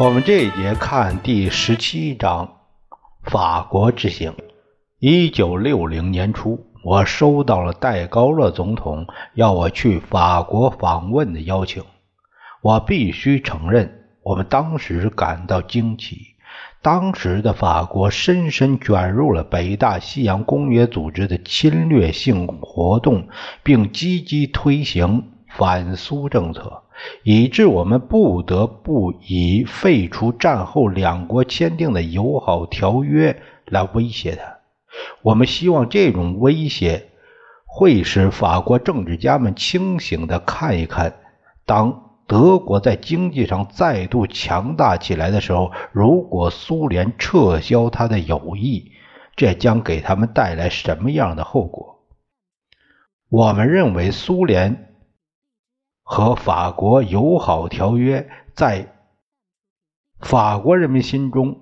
我们这一节看第十七章，法国之行。一九六零年初，我收到了戴高乐总统要我去法国访问的邀请。我必须承认，我们当时感到惊奇。当时的法国深深卷入了北大西洋公约组织的侵略性活动，并积极推行反苏政策。以致我们不得不以废除战后两国签订的友好条约来威胁他。我们希望这种威胁会使法国政治家们清醒地看一看：当德国在经济上再度强大起来的时候，如果苏联撤销他的友谊，这将给他们带来什么样的后果？我们认为苏联。和法国友好条约在法国人民心中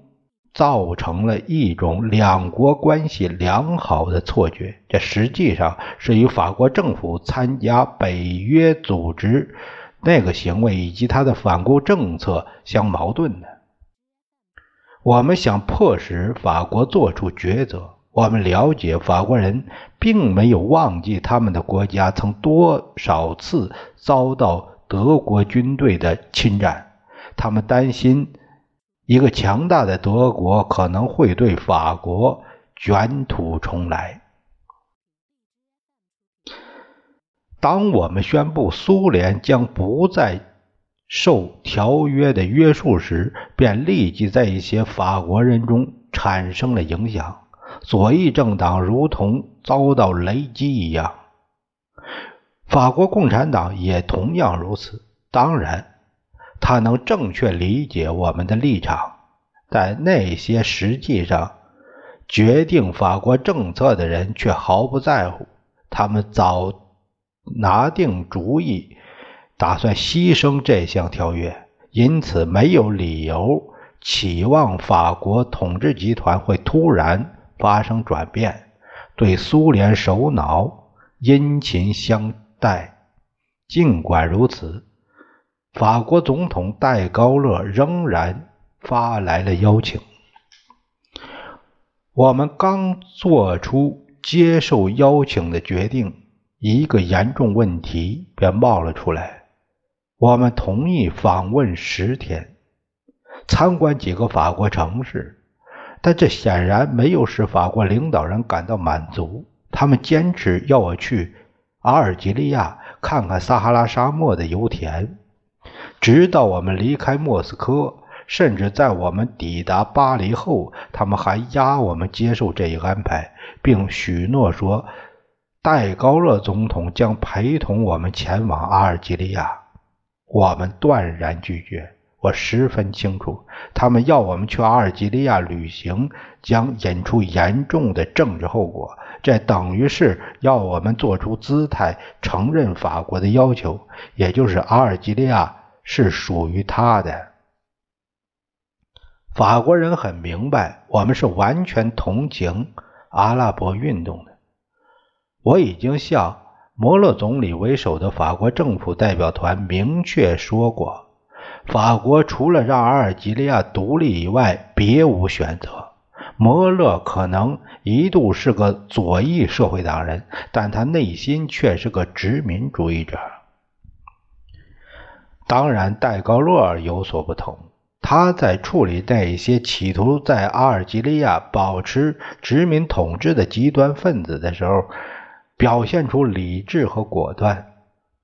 造成了一种两国关系良好的错觉，这实际上是与法国政府参加北约组织那个行为以及他的反共政策相矛盾的。我们想迫使法国做出抉择。我们了解，法国人并没有忘记他们的国家曾多少次遭到德国军队的侵占。他们担心一个强大的德国可能会对法国卷土重来。当我们宣布苏联将不再受条约的约束时，便立即在一些法国人中产生了影响。左翼政党如同遭到雷击一样，法国共产党也同样如此。当然，他能正确理解我们的立场，但那些实际上决定法国政策的人却毫不在乎。他们早拿定主意，打算牺牲这项条约，因此没有理由期望法国统治集团会突然。发生转变，对苏联首脑殷勤相待。尽管如此，法国总统戴高乐仍然发来了邀请。我们刚做出接受邀请的决定，一个严重问题便冒了出来。我们同意访问十天，参观几个法国城市。但这显然没有使法国领导人感到满足。他们坚持要我去阿尔及利亚看看撒哈拉沙漠的油田。直到我们离开莫斯科，甚至在我们抵达巴黎后，他们还压我们接受这一安排，并许诺说，戴高乐总统将陪同我们前往阿尔及利亚。我们断然拒绝。我十分清楚，他们要我们去阿尔及利亚旅行，将引出严重的政治后果。这等于是要我们做出姿态，承认法国的要求，也就是阿尔及利亚是属于他的。法国人很明白，我们是完全同情阿拉伯运动的。我已经向摩洛总理为首的法国政府代表团明确说过。法国除了让阿尔及利亚独立以外，别无选择。摩勒可能一度是个左翼社会党人，但他内心却是个殖民主义者。当然，戴高乐有所不同。他在处理那些企图在阿尔及利亚保持殖民统治的极端分子的时候，表现出理智和果断。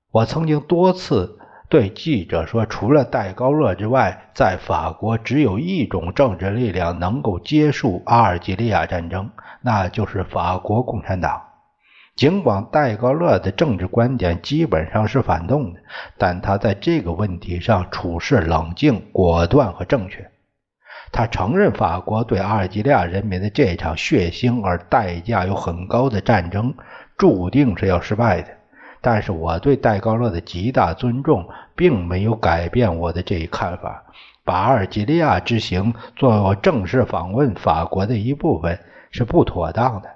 我曾经多次。对记者说：“除了戴高乐之外，在法国只有一种政治力量能够结束阿尔及利亚战争，那就是法国共产党。尽管戴高乐的政治观点基本上是反动的，但他在这个问题上处事冷静、果断和正确。他承认法国对阿尔及利亚人民的这场血腥而代价又很高的战争注定是要失败的。但是我对戴高乐的极大尊重，并没有改变我的这一看法。把阿尔及利亚之行作为正式访问法国的一部分是不妥当的。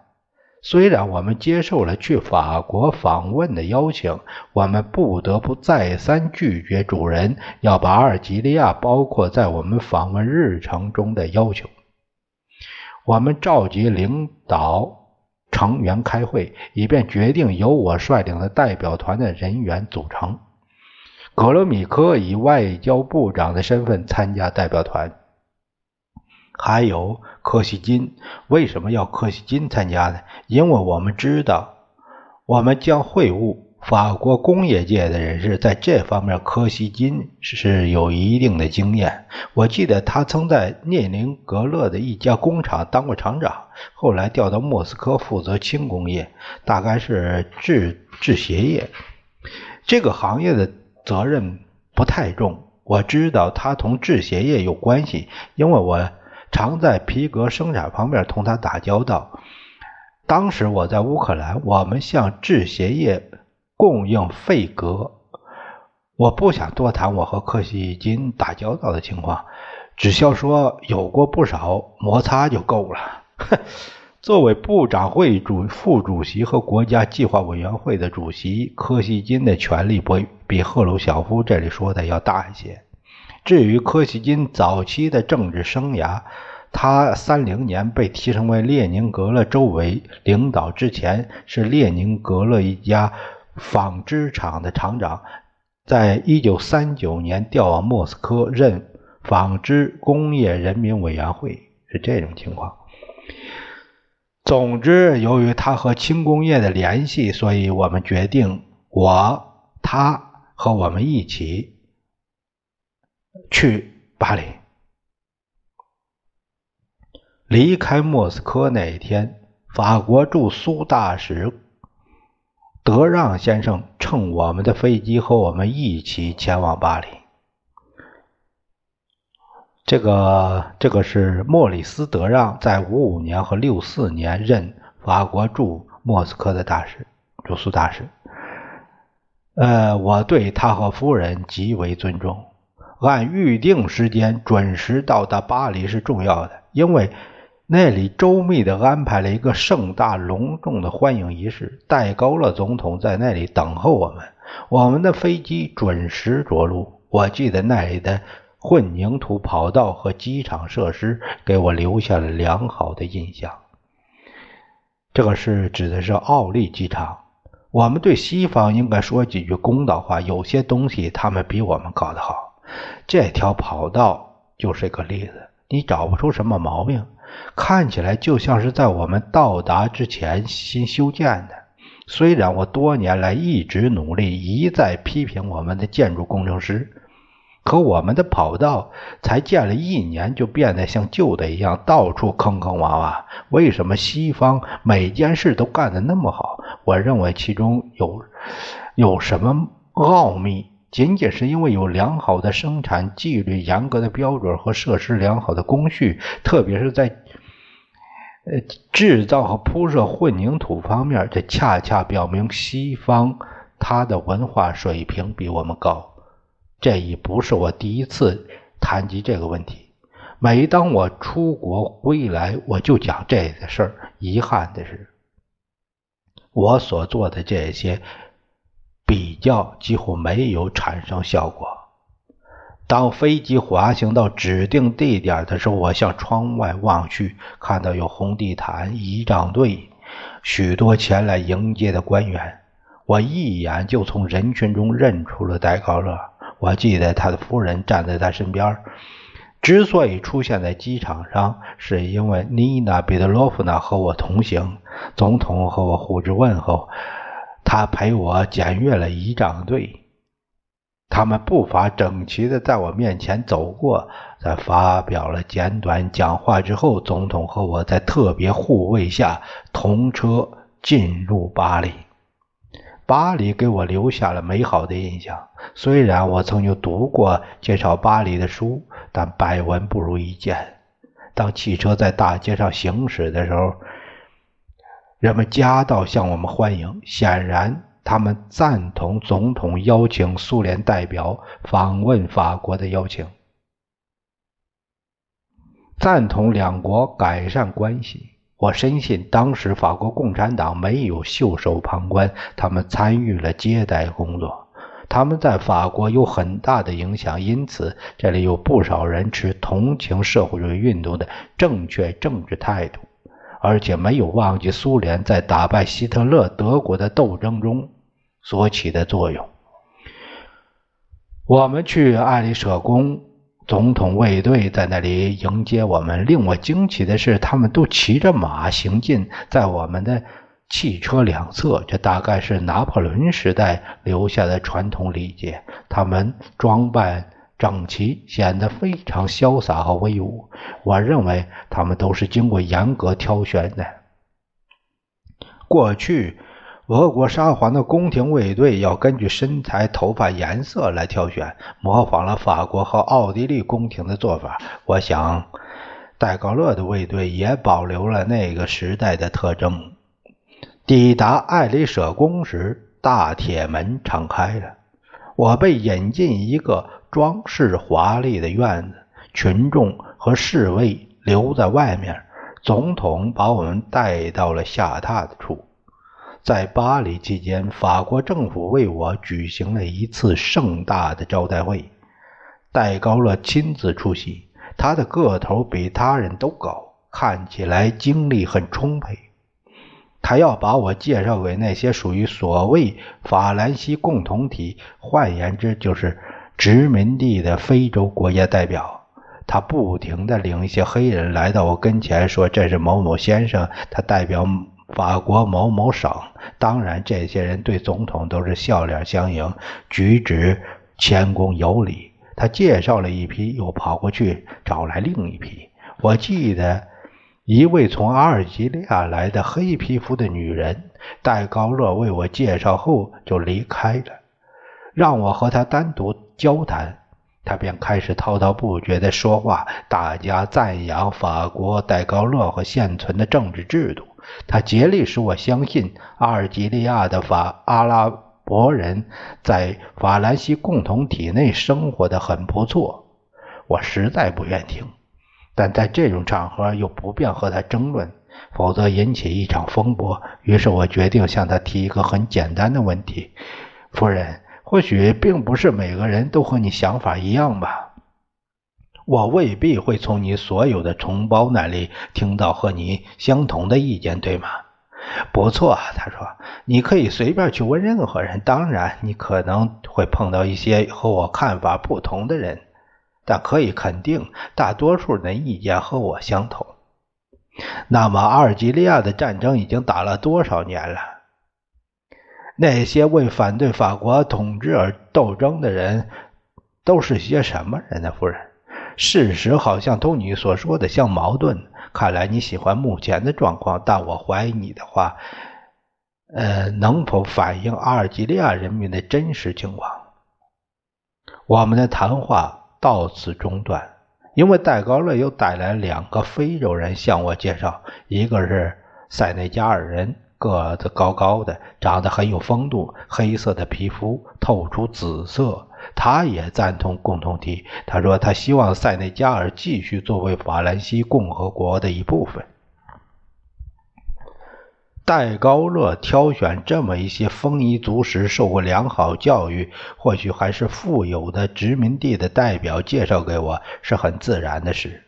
虽然我们接受了去法国访问的邀请，我们不得不再三拒绝主人要把阿尔及利亚包括在我们访问日程中的要求。我们召集领导成员开会，以便决定由我率领的代表团的人员组成。格罗米科以外交部长的身份参加代表团。还有柯西金，为什么要柯西金参加呢？因为我们知道，我们将会晤法国工业界的人士，在这方面，柯西金是有一定的经验。我记得他曾在涅宁格勒的一家工厂当过厂长，后来调到莫斯科负责轻工业，大概是制制鞋业这个行业的责任不太重。我知道他同制鞋业有关系，因为我。常在皮革生产方面同他打交道。当时我在乌克兰，我们向制鞋业供应废格。我不想多谈我和克西金打交道的情况，只需要说有过不少摩擦就够了。作为部长会主副主席和国家计划委员会的主席，柯西金的权力不比赫鲁晓夫这里说的要大一些。至于柯西金早期的政治生涯，他三零年被提升为列宁格勒周围领导之前，是列宁格勒一家纺织厂的厂长，在一九三九年调往莫斯科任纺织工业人民委员会，是这种情况。总之，由于他和轻工业的联系，所以我们决定，我、他和我们一起。去巴黎。离开莫斯科那一天，法国驻苏大使德让先生乘我们的飞机和我们一起前往巴黎。这个，这个是莫里斯·德让，在五五年和六四年任法国驻莫斯科的大使，驻苏大使。呃，我对他和夫人极为尊重。按预定时间准时到达巴黎是重要的，因为那里周密地安排了一个盛大隆重的欢迎仪式。戴高乐总统在那里等候我们，我们的飞机准时着陆。我记得那里的混凝土跑道和机场设施给我留下了良好的印象。这个是指的是奥利机场。我们对西方应该说几句公道话，有些东西他们比我们搞得好。这条跑道就是一个例子，你找不出什么毛病，看起来就像是在我们到达之前新修建的。虽然我多年来一直努力，一再批评我们的建筑工程师，可我们的跑道才建了一年，就变得像旧的一样，到处坑坑洼洼。为什么西方每件事都干得那么好？我认为其中有有什么奥秘。仅仅是因为有良好的生产纪律、严格的标准和设施良好的工序，特别是在呃制造和铺设混凝土方面，这恰恰表明西方它的文化水平比我们高。这已不是我第一次谈及这个问题。每当我出国归来，我就讲这个事儿。遗憾的是，我所做的这些。比较几乎没有产生效果。当飞机滑行到指定地点的时候，我向窗外望去，看到有红地毯、仪仗队、许多前来迎接的官员。我一眼就从人群中认出了戴高乐。我记得他的夫人站在他身边。之所以出现在机场上，是因为妮娜·彼得罗夫娜和我同行。总统和我互致问候。他陪我检阅了仪仗队，他们步伐整齐的在我面前走过，在发表了简短讲话之后，总统和我在特别护卫下同车进入巴黎。巴黎给我留下了美好的印象。虽然我曾经读过介绍巴黎的书，但百闻不如一见。当汽车在大街上行驶的时候，人们夹道向我们欢迎。显然，他们赞同总统邀请苏联代表访问法国的邀请，赞同两国改善关系。我深信，当时法国共产党没有袖手旁观，他们参与了接待工作。他们在法国有很大的影响，因此这里有不少人持同情社会主义运动的正确政治态度，而且没有忘记苏联在打败希特勒德国的斗争中所起的作用。我们去爱丽舍宫。总统卫队在那里迎接我们。令我惊奇的是，他们都骑着马行进，在我们的汽车两侧。这大概是拿破仑时代留下的传统礼节。他们装扮整齐，显得非常潇洒和威武。我认为他们都是经过严格挑选的。过去。俄国沙皇的宫廷卫队要根据身材、头发颜色来挑选，模仿了法国和奥地利宫廷的做法。我想，戴高乐的卫队也保留了那个时代的特征。抵达爱丽舍宫时，大铁门敞开了，我被引进一个装饰华丽的院子，群众和侍卫留在外面。总统把我们带到了下榻的处。在巴黎期间，法国政府为我举行了一次盛大的招待会，戴高乐亲自出席。他的个头比他人都高，看起来精力很充沛。他要把我介绍给那些属于所谓法兰西共同体，换言之就是殖民地的非洲国家代表。他不停地领一些黑人来到我跟前，说：“这是某某先生，他代表。”法国某某省，当然，这些人对总统都是笑脸相迎，举止谦恭有礼。他介绍了一批，又跑过去找来另一批。我记得一位从阿尔及利亚来的黑皮肤的女人，戴高乐为我介绍后就离开了，让我和她单独交谈。他便开始滔滔不绝地说话，大家赞扬法国戴高乐和现存的政治制度。他竭力使我相信，阿尔及利亚的法阿拉伯人在法兰西共同体内生活的很不错。我实在不愿听，但在这种场合又不便和他争论，否则引起一场风波。于是我决定向他提一个很简单的问题：夫人，或许并不是每个人都和你想法一样吧？我未必会从你所有的同胞那里听到和你相同的意见，对吗？不错，他说，你可以随便去问任何人。当然，你可能会碰到一些和我看法不同的人，但可以肯定，大多数人的意见和我相同。那么，阿尔及利亚的战争已经打了多少年了？那些为反对法国统治而斗争的人都是些什么人呢，夫人？事实好像同你所说的相矛盾。看来你喜欢目前的状况，但我怀疑你的话，呃，能否反映阿尔及利亚人民的真实情况？我们的谈话到此中断，因为戴高乐又带来两个非洲人向我介绍，一个是塞内加尔人，个子高高的，长得很有风度，黑色的皮肤透出紫色。他也赞同共同体。他说：“他希望塞内加尔继续作为法兰西共和国的一部分。”戴高乐挑选这么一些丰衣足食、受过良好教育、或许还是富有的殖民地的代表介绍给我，是很自然的事。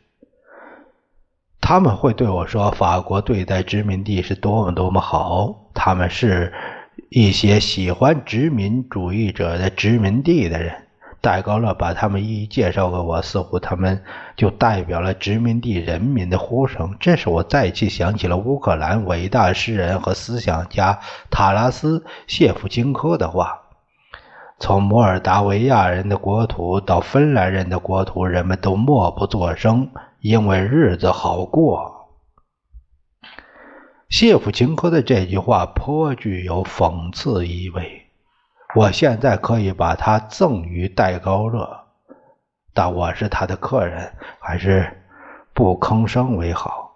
他们会对我说：“法国对待殖民地是多么多么好。”他们是。一些喜欢殖民主义者的殖民地的人，戴高乐把他们一一介绍给我，似乎他们就代表了殖民地人民的呼声。这时我再次想起了乌克兰伟大诗人和思想家塔拉斯谢夫金科的话：“从摩尔达维亚人的国土到芬兰人的国土，人们都默不作声，因为日子好过。”谢夫琴科的这句话颇具有讽刺意味。我现在可以把它赠予戴高乐，但我是他的客人，还是不吭声为好。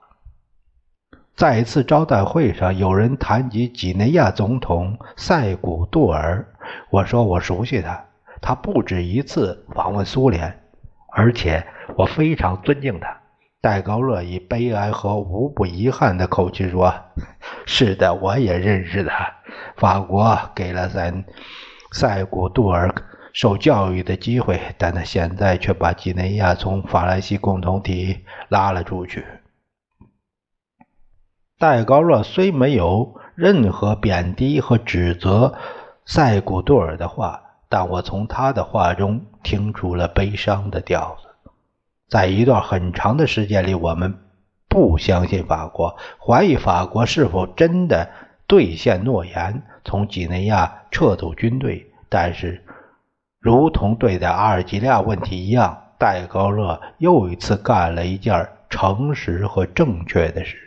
在一次招待会上，有人谈及几内亚总统塞古杜尔，我说我熟悉他，他不止一次访问苏联，而且我非常尊敬他。戴高乐以悲哀和无不遗憾的口气说：“是的，我也认识他。法国给了咱塞古杜尔受教育的机会，但他现在却把几内亚从法兰西共同体拉了出去。”戴高乐虽没有任何贬低和指责塞古杜尔的话，但我从他的话中听出了悲伤的调子。在一段很长的时间里，我们不相信法国，怀疑法国是否真的兑现诺言，从几内亚撤走军队。但是，如同对待阿尔及利亚问题一样，戴高乐又一次干了一件诚实和正确的事。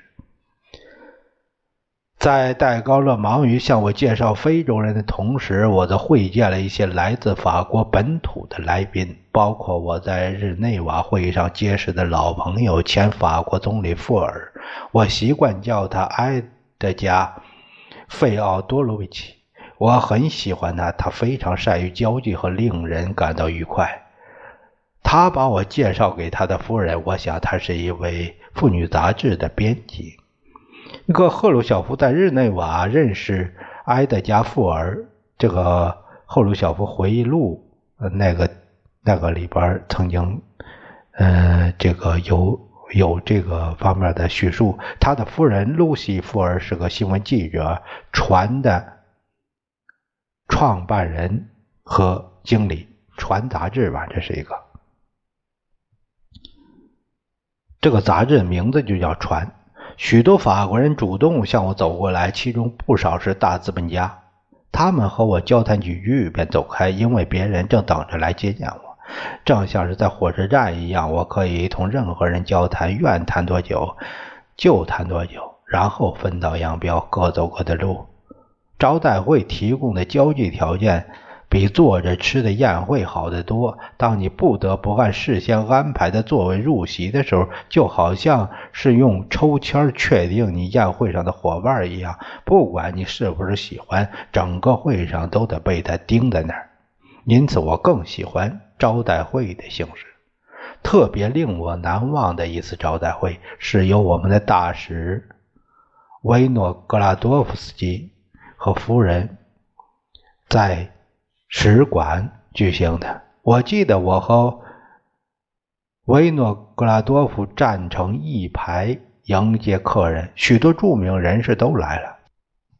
在戴高乐忙于向我介绍非洲人的同时，我则会见了一些来自法国本土的来宾，包括我在日内瓦会议上结识的老朋友前法国总理富尔。我习惯叫他埃德加·费奥多罗维奇。我很喜欢他，他非常善于交际和令人感到愉快。他把我介绍给他的夫人，我想他是一位妇女杂志的编辑。一个赫鲁晓夫在日内瓦认识埃德加·富尔，这个赫鲁晓夫回忆录，那个那个里边曾经，呃，这个有有这个方面的叙述。他的夫人露西·富尔是个新闻记者，传的创办人和经理，传杂志吧，这是一个。这个杂志名字就叫《传》。许多法国人主动向我走过来，其中不少是大资本家。他们和我交谈几句便走开，因为别人正等着来接见我，正像是在火车站一样。我可以同任何人交谈，愿谈多久就谈多久，然后分道扬镳，各走各的路。招待会提供的交际条件。比坐着吃的宴会好得多。当你不得不按事先安排的座位入席的时候，就好像是用抽签确定你宴会上的伙伴一样。不管你是不是喜欢，整个会上都得被他盯在那儿。因此，我更喜欢招待会的形式。特别令我难忘的一次招待会，是由我们的大使维诺格拉多夫斯基和夫人在。使馆举行的。我记得我和维诺格拉多夫站成一排迎接客人，许多著名人士都来了。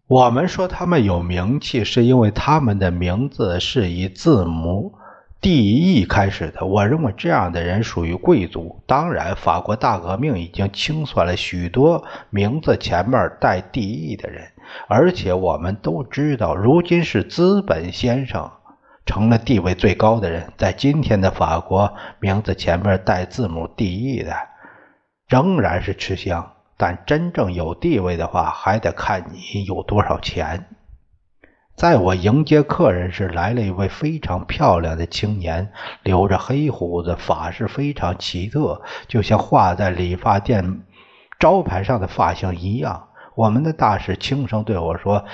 我们说他们有名气，是因为他们的名字是以字母 D E 开始的。我认为这样的人属于贵族。当然，法国大革命已经清算了许多名字前面带 D E 的人，而且我们都知道，如今是资本先生。成了地位最高的人，在今天的法国，名字前面带字母 D E 的，仍然是吃香。但真正有地位的话，还得看你有多少钱。在我迎接客人时，来了一位非常漂亮的青年，留着黑胡子，发饰非常奇特，就像画在理发店招牌上的发型一样。我们的大使轻声对我说：“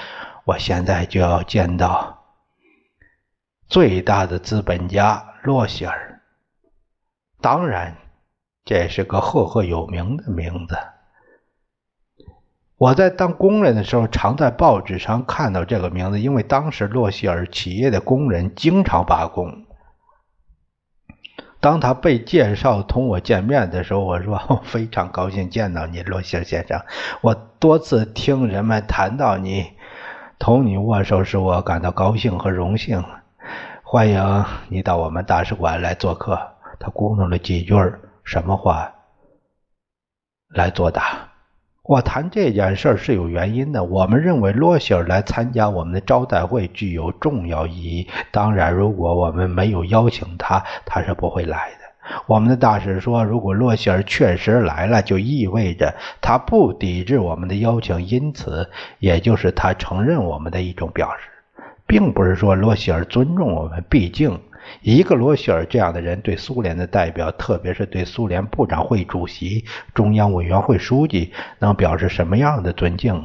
我现在就要见到。”最大的资本家洛希尔，当然，这是个赫赫有名的名字。我在当工人的时候，常在报纸上看到这个名字，因为当时洛希尔企业的工人经常罢工。当他被介绍同我见面的时候，我说：“ 我非常高兴见到你，洛希尔先生。我多次听人们谈到你，同你握手使我感到高兴和荣幸。”欢迎你到我们大使馆来做客。他咕哝了几句什么话来作答。我谈这件事是有原因的。我们认为罗希尔来参加我们的招待会具有重要意义。当然，如果我们没有邀请他，他是不会来的。我们的大使说，如果洛希尔确实来了，就意味着他不抵制我们的邀请，因此，也就是他承认我们的一种表示，并不是说罗希尔尊重我们。毕竟，一个罗希尔这样的人对苏联的代表，特别是对苏联部长会主席、中央委员会书记，能表示什么样的尊敬？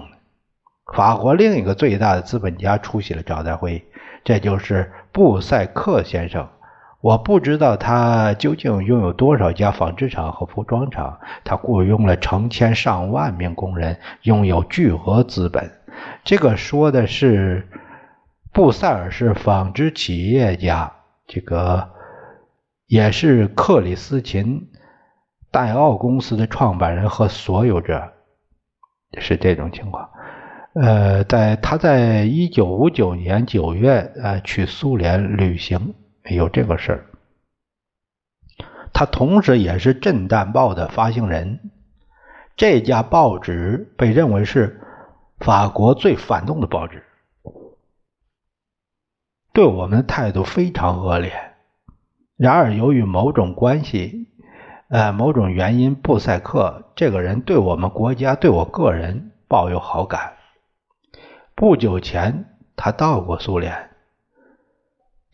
法国另一个最大的资本家出席了招待会，这就是布塞克先生。我不知道他究竟拥有多少家纺织厂和服装厂，他雇佣了成千上万名工人，拥有巨额资本。这个说的是布塞尔是纺织企业家，这个也是克里斯琴戴奥公司的创办人和所有者，是这种情况。呃，在他在一九五九年九月呃去苏联旅行。有这个事儿，他同时也是《震旦报》的发行人。这家报纸被认为是法国最反动的报纸，对我们的态度非常恶劣。然而，由于某种关系，呃，某种原因，布塞克这个人对我们国家、对我个人抱有好感。不久前，他到过苏联。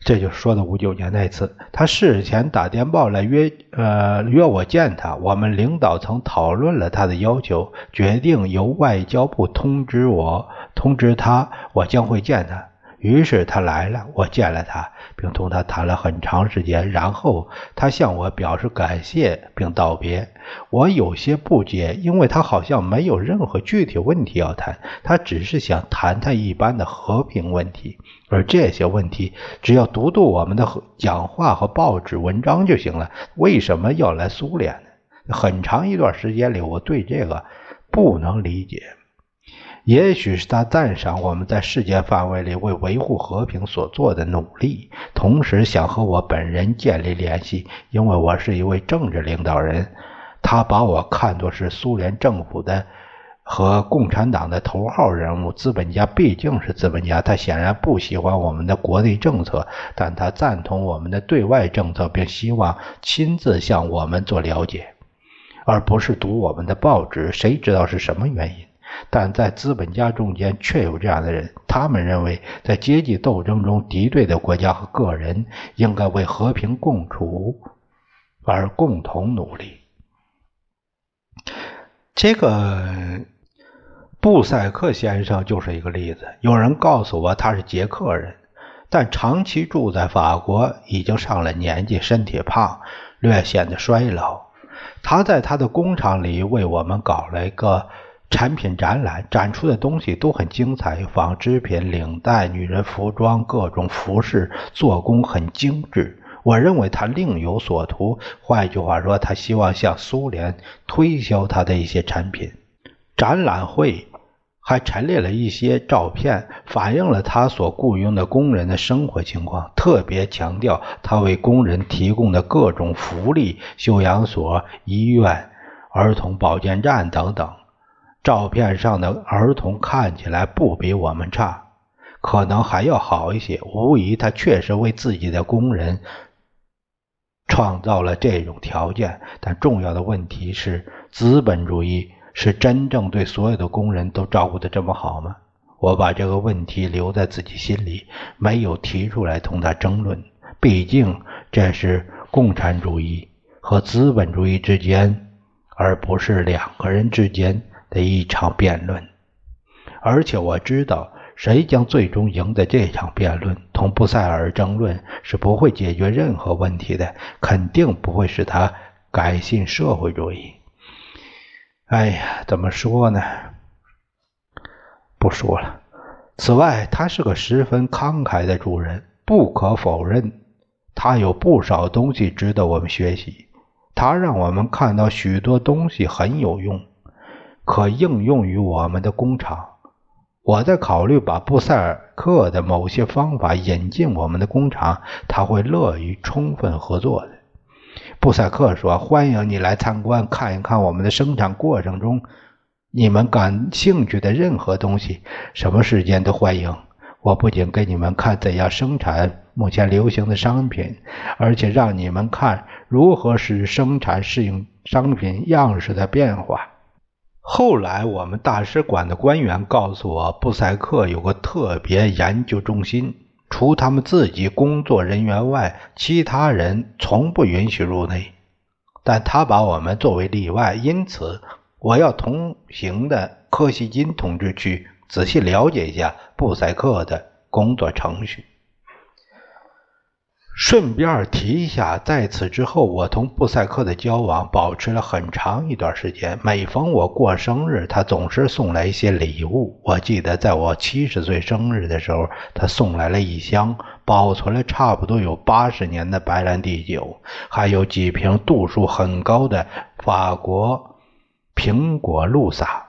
这就说的五九年那次，他事前打电报来约，呃，约我见他。我们领导曾讨论了他的要求，决定由外交部通知我，通知他我将会见他。于是他来了，我见了他，并同他谈了很长时间。然后他向我表示感谢并道别。我有些不解，因为他好像没有任何具体问题要谈，他只是想谈谈一般的和平问题。而这些问题只要读读我们的讲话和报纸文章就行了。为什么要来苏联呢？很长一段时间里，我对这个不能理解。也许是他赞赏我们在世界范围里为维护和平所做的努力，同时想和我本人建立联系，因为我是一位政治领导人。他把我看作是苏联政府的和共产党的头号人物。资本家毕竟是资本家，他显然不喜欢我们的国内政策，但他赞同我们的对外政策，并希望亲自向我们做了解，而不是读我们的报纸。谁知道是什么原因？但在资本家中间确有这样的人，他们认为，在阶级斗争中敌对的国家和个人应该为和平共处而共同努力。这个布塞克先生就是一个例子。有人告诉我他是捷克人，但长期住在法国，已经上了年纪，身体胖，略显得衰老。他在他的工厂里为我们搞了一个。产品展览展出的东西都很精彩，纺织品、领带、女人服装、各种服饰，做工很精致。我认为他另有所图，换一句话说，他希望向苏联推销他的一些产品。展览会还陈列了一些照片，反映了他所雇佣的工人的生活情况，特别强调他为工人提供的各种福利：休养所、医院、儿童保健站等等。照片上的儿童看起来不比我们差，可能还要好一些。无疑，他确实为自己的工人创造了这种条件。但重要的问题是，资本主义是真正对所有的工人都照顾的这么好吗？我把这个问题留在自己心里，没有提出来同他争论。毕竟，这是共产主义和资本主义之间，而不是两个人之间。的一场辩论，而且我知道谁将最终赢得这场辩论。同布塞尔争论是不会解决任何问题的，肯定不会使他改信社会主义。哎呀，怎么说呢？不说了。此外，他是个十分慷慨的主人，不可否认，他有不少东西值得我们学习。他让我们看到许多东西很有用。可应用于我们的工厂。我在考虑把布塞尔克的某些方法引进我们的工厂，他会乐于充分合作的。布塞克说：“欢迎你来参观，看一看我们的生产过程中你们感兴趣的任何东西，什么时间都欢迎。我不仅给你们看怎样生产目前流行的商品，而且让你们看如何使生产适应商品样式的变化。后来，我们大使馆的官员告诉我，布塞克有个特别研究中心，除他们自己工作人员外，其他人从不允许入内。但他把我们作为例外，因此我要同行的柯西金同志去仔细了解一下布塞克的工作程序。顺便提一下，在此之后，我同布塞克的交往保持了很长一段时间。每逢我过生日，他总是送来一些礼物。我记得在我七十岁生日的时候，他送来了一箱保存了差不多有八十年的白兰地酒，还有几瓶度数很高的法国苹果露萨。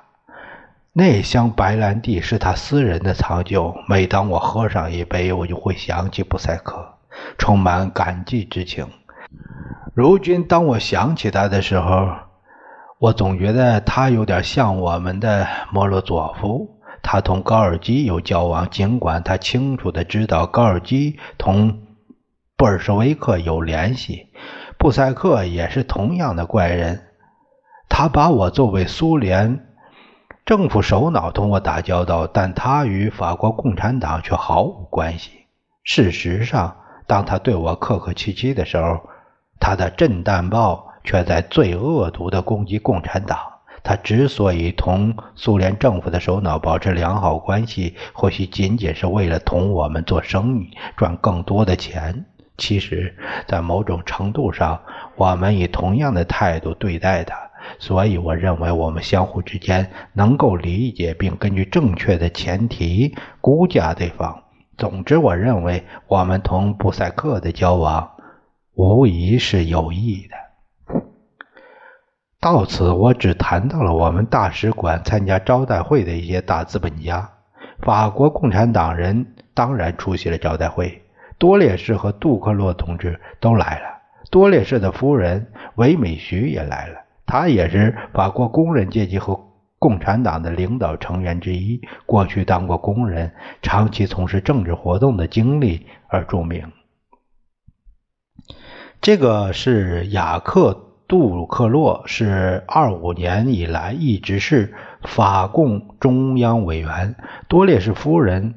那箱白兰地是他私人的藏酒，每当我喝上一杯，我就会想起布塞克。充满感激之情。如今，当我想起他的时候，我总觉得他有点像我们的莫洛佐夫。他同高尔基有交往，尽管他清楚的知道高尔基同布尔什维克有联系。布塞克也是同样的怪人。他把我作为苏联政府首脑同我打交道，但他与法国共产党却毫无关系。事实上。当他对我客客气气的时候，他的震旦报却在最恶毒地攻击共产党。他之所以同苏联政府的首脑保持良好关系，或许仅仅是为了同我们做生意，赚更多的钱。其实，在某种程度上，我们以同样的态度对待他。所以，我认为我们相互之间能够理解，并根据正确的前提估价对方。总之，我认为我们同布塞克的交往无疑是有益的。到此，我只谈到了我们大使馆参加招待会的一些大资本家。法国共产党人当然出席了招待会，多列士和杜克洛同志都来了。多列士的夫人韦美徐也来了，她也是法国工人阶级和。共产党的领导成员之一，过去当过工人，长期从事政治活动的经历而著名。这个是雅克·杜鲁克洛，是二五年以来一直是法共中央委员。多列士夫人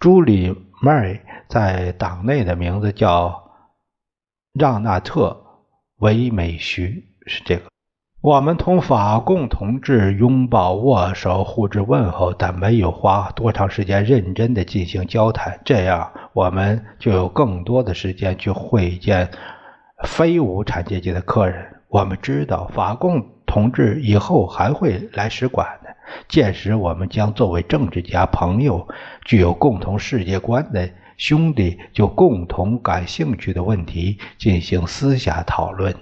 朱莉·麦在党内的名字叫让纳特·维美徐，是这个。我们同法共同志拥抱、握手、互致问候，但没有花多长时间认真的进行交谈。这样，我们就有更多的时间去会见非无产阶级的客人。我们知道法共同志以后还会来使馆的，届时我们将作为政治家、朋友，具有共同世界观的兄弟，就共同感兴趣的问题进行私下讨论。